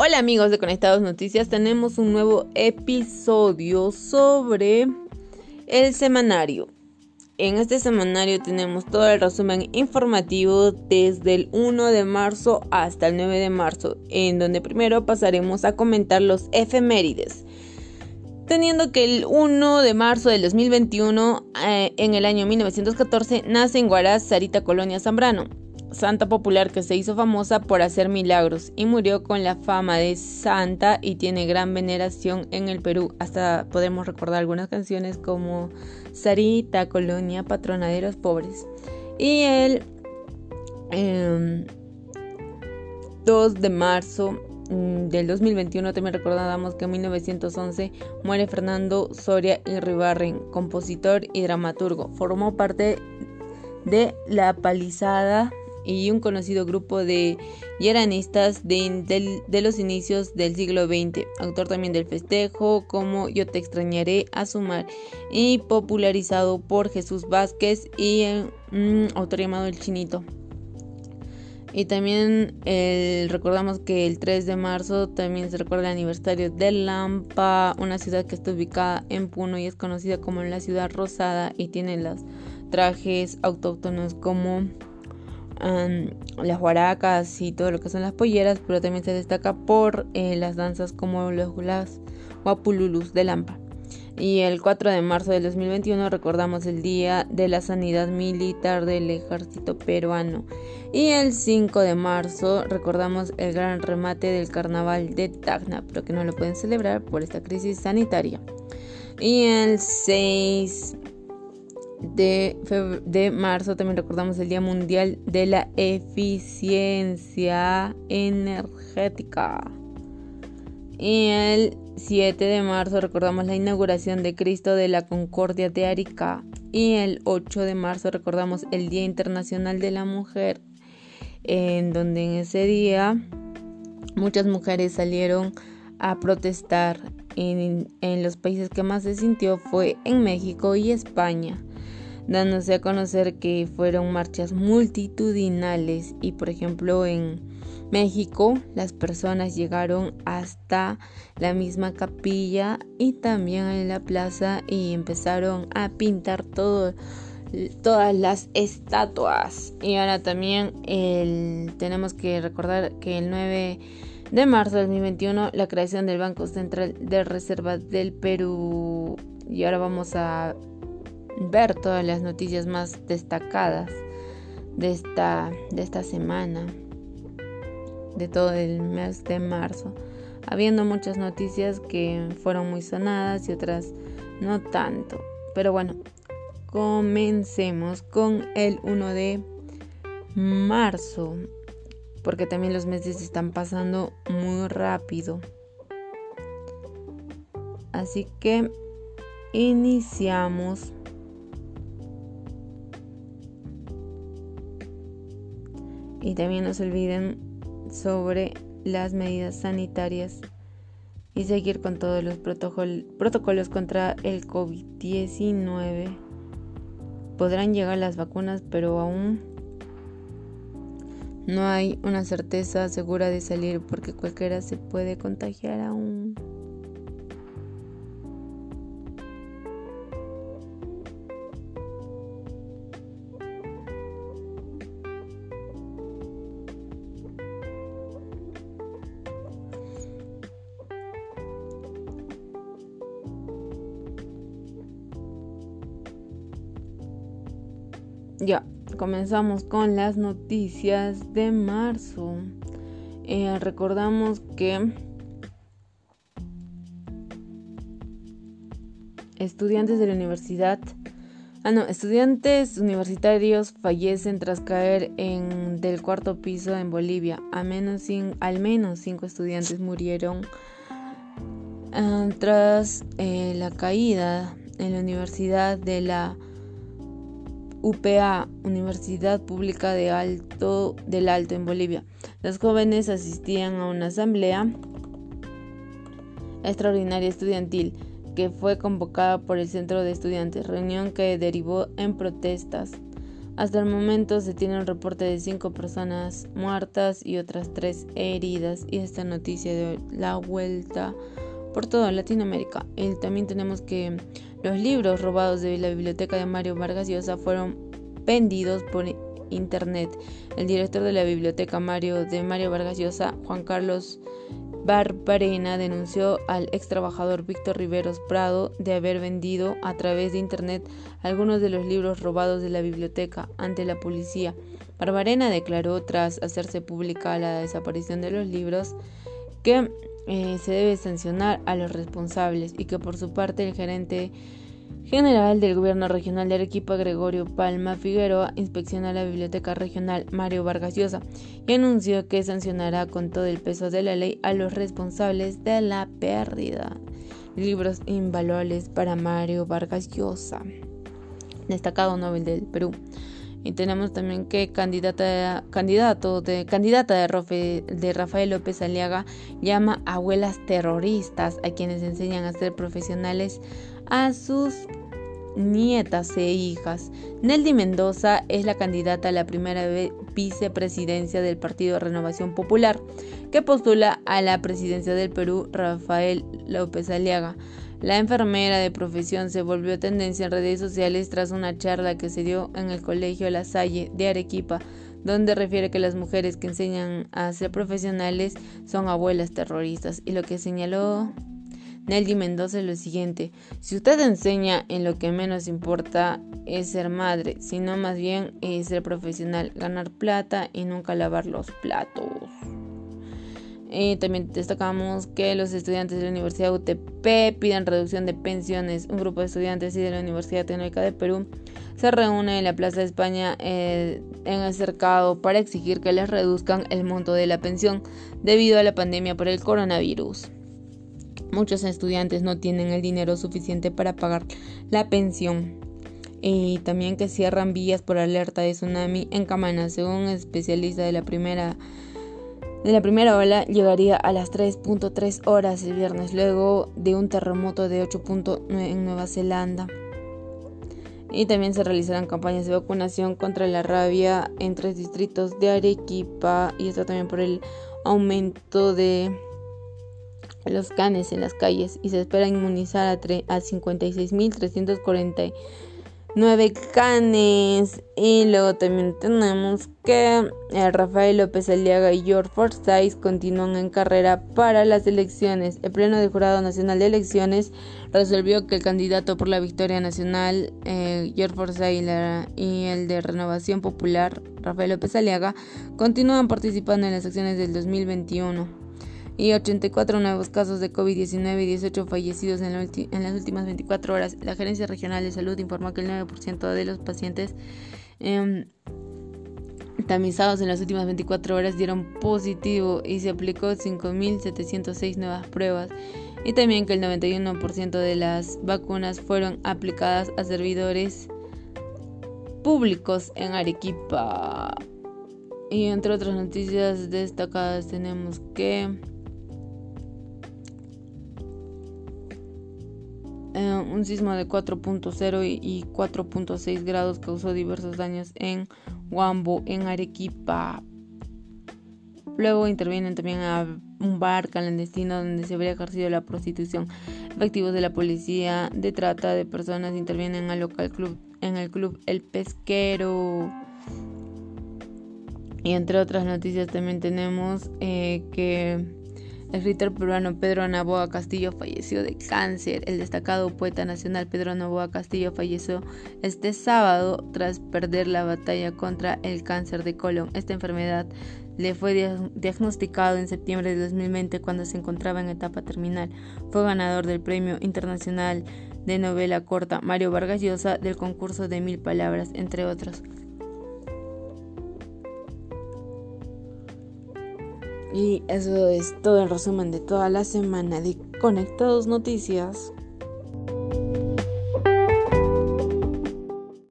Hola amigos de Conectados Noticias, tenemos un nuevo episodio sobre el semanario. En este semanario tenemos todo el resumen informativo desde el 1 de marzo hasta el 9 de marzo, en donde primero pasaremos a comentar los efemérides. Teniendo que el 1 de marzo del 2021, eh, en el año 1914, nace en Guaraz Sarita Colonia Zambrano santa popular que se hizo famosa por hacer milagros y murió con la fama de santa y tiene gran veneración en el Perú. Hasta podemos recordar algunas canciones como Sarita, Colonia, Patrona de los Pobres. Y el 2 em, de marzo mm, del 2021 también recordábamos que en 1911 muere Fernando Soria y Ribarren, compositor y dramaturgo. Formó parte de la palizada y un conocido grupo de yeranistas de, los inicios del siglo XX, autor también del festejo como Yo te extrañaré a sumar y popularizado por Jesús Vázquez y un autor llamado El Chinito. Y también recordamos que el 3 de marzo también se recuerda el aniversario de Lampa, una ciudad que está ubicada en Puno y es conocida como la ciudad rosada y tiene los trajes autóctonos como las huaracas y todo lo que son las polleras, pero también se destaca por eh, las danzas como los las guapululus de Lampa. Y el 4 de marzo del 2021 recordamos el Día de la Sanidad Militar del Ejército Peruano. Y el 5 de marzo recordamos el gran remate del Carnaval de Tacna, pero que no lo pueden celebrar por esta crisis sanitaria. Y el 6 de, de marzo también recordamos el Día Mundial de la Eficiencia Energética. Y el 7 de marzo recordamos la inauguración de Cristo de la Concordia de Arica. Y el 8 de marzo recordamos el Día Internacional de la Mujer, en donde en ese día muchas mujeres salieron a protestar. En, los países que más se sintió fue en México y España dándose a conocer que fueron marchas multitudinales y por ejemplo en México las personas llegaron hasta la misma capilla y también en la plaza y empezaron a pintar todas las estatuas. Y ahora también tenemos que recordar que el 9 de marzo de 2021 la creación del Banco Central de Reserva del Perú. Y ahora vamos a ver todas las noticias más destacadas de esta, de esta semana, de todo el mes de marzo, habiendo muchas noticias que fueron muy sonadas y otras no tanto. Pero bueno, comencemos con el 1 de marzo, porque también los meses están pasando muy rápido. Así que iniciamos Y también no se olviden sobre las medidas sanitarias y seguir con todos los protocolos contra el COVID-19. Podrán llegar las vacunas, pero aún no hay una certeza segura de salir porque cualquiera se puede contagiar aún. Ya, comenzamos con las noticias de marzo. Eh, recordamos que estudiantes de la universidad, ah no, estudiantes universitarios fallecen tras caer en del cuarto piso en Bolivia. Al menos, cinco estudiantes murieron ah, tras eh, la caída en la universidad de la UPA, Universidad Pública de Alto, del Alto en Bolivia. Los jóvenes asistían a una asamblea extraordinaria estudiantil que fue convocada por el Centro de Estudiantes, reunión que derivó en protestas Hasta el momento se tiene un reporte de cinco personas muertas y otras tres heridas y esta noticia de la vuelta por toda Latinoamérica. Y también tenemos que los libros robados de la biblioteca de Mario Vargas Llosa fueron vendidos por internet. El director de la biblioteca Mario de Mario Vargas Llosa, Juan Carlos Barbarena denunció al ex trabajador Víctor Riveros Prado de haber vendido a través de Internet algunos de los libros robados de la biblioteca ante la policía. Barbarena declaró, tras hacerse pública la desaparición de los libros, que eh, se debe sancionar a los responsables y que por su parte el gerente general del Gobierno Regional de Arequipa, Gregorio Palma Figueroa, inspeccionó la Biblioteca Regional Mario Vargas Llosa y anunció que sancionará con todo el peso de la ley a los responsables de la pérdida. Libros invaluables para Mario Vargas Llosa, destacado Nobel del Perú. Y tenemos también que candidata, candidato de, candidata de, Rafael López Aliaga llama abuelas terroristas a quienes enseñan a ser profesionales a sus nietas e hijas. Neldy Mendoza es la candidata a la primera vicepresidencia del Partido Renovación Popular, que postula a la presidencia del Perú Rafael López Aliaga. La enfermera de profesión se volvió tendencia en redes sociales tras una charla que se dio en el Colegio La Salle de Arequipa, donde refiere que las mujeres que enseñan a ser profesionales son abuelas terroristas y lo que señaló Nelly Mendoza es lo siguiente, si usted enseña en lo que menos importa es ser madre, sino más bien es ser profesional, ganar plata y nunca lavar los platos. Y también destacamos que los estudiantes de la Universidad UTP piden reducción de pensiones. Un grupo de estudiantes y de la Universidad Tecnológica de Perú se reúne en la Plaza de España eh, en el cercado para exigir que les reduzcan el monto de la pensión debido a la pandemia por el coronavirus. Muchos estudiantes no tienen el dinero suficiente para pagar la pensión. Y también que cierran vías por alerta de tsunami en Camana. Según especialista de la primera de la primera ola llegaría a las 3.3 horas el viernes luego de un terremoto de 8.9 en Nueva Zelanda. Y también se realizarán campañas de vacunación contra la rabia en tres distritos de Arequipa y esto también por el aumento de los canes en las calles y se espera inmunizar a, a 56.349 canes. Y luego también tenemos que eh, Rafael López Aliaga y George Forsyth continúan en carrera para las elecciones. El Pleno del Jurado Nacional de Elecciones resolvió que el candidato por la victoria nacional, eh, George Forsyth y el de Renovación Popular, Rafael López Aliaga, continúan participando en las elecciones del 2021 y 84 nuevos casos de COVID-19 y 18 fallecidos en, las últimas 24 horas. La Gerencia Regional de Salud informó que el 9% de los pacientes em, tamizados en las últimas 24 horas dieron positivo y se aplicó 5.706 nuevas pruebas. Y también que el 91% de las vacunas fueron aplicadas a servidores públicos en Arequipa. Y entre otras noticias destacadas tenemos que... Eh, un sismo de 4.0 y 4.6 grados causó diversos daños en Huambo, en Arequipa. Luego intervienen también a un bar clandestino donde se habría ejercido la prostitución. Efectivos de la policía de trata de personas intervienen al local club, en el club El Pesquero. Y entre otras noticias también tenemos eh, que el escritor peruano Pedro Novoa Castillo falleció de cáncer. El destacado poeta nacional Pedro Novoa Castillo falleció este sábado tras perder la batalla contra el cáncer de colon. Esta enfermedad le fue diagnosticado en septiembre de 2020 cuando se encontraba en etapa terminal. Fue ganador del Premio Internacional de Novela Corta Mario Vargas Llosa del concurso de Mil Palabras, entre otros. Y eso es todo el resumen de toda la semana de Conectados Noticias.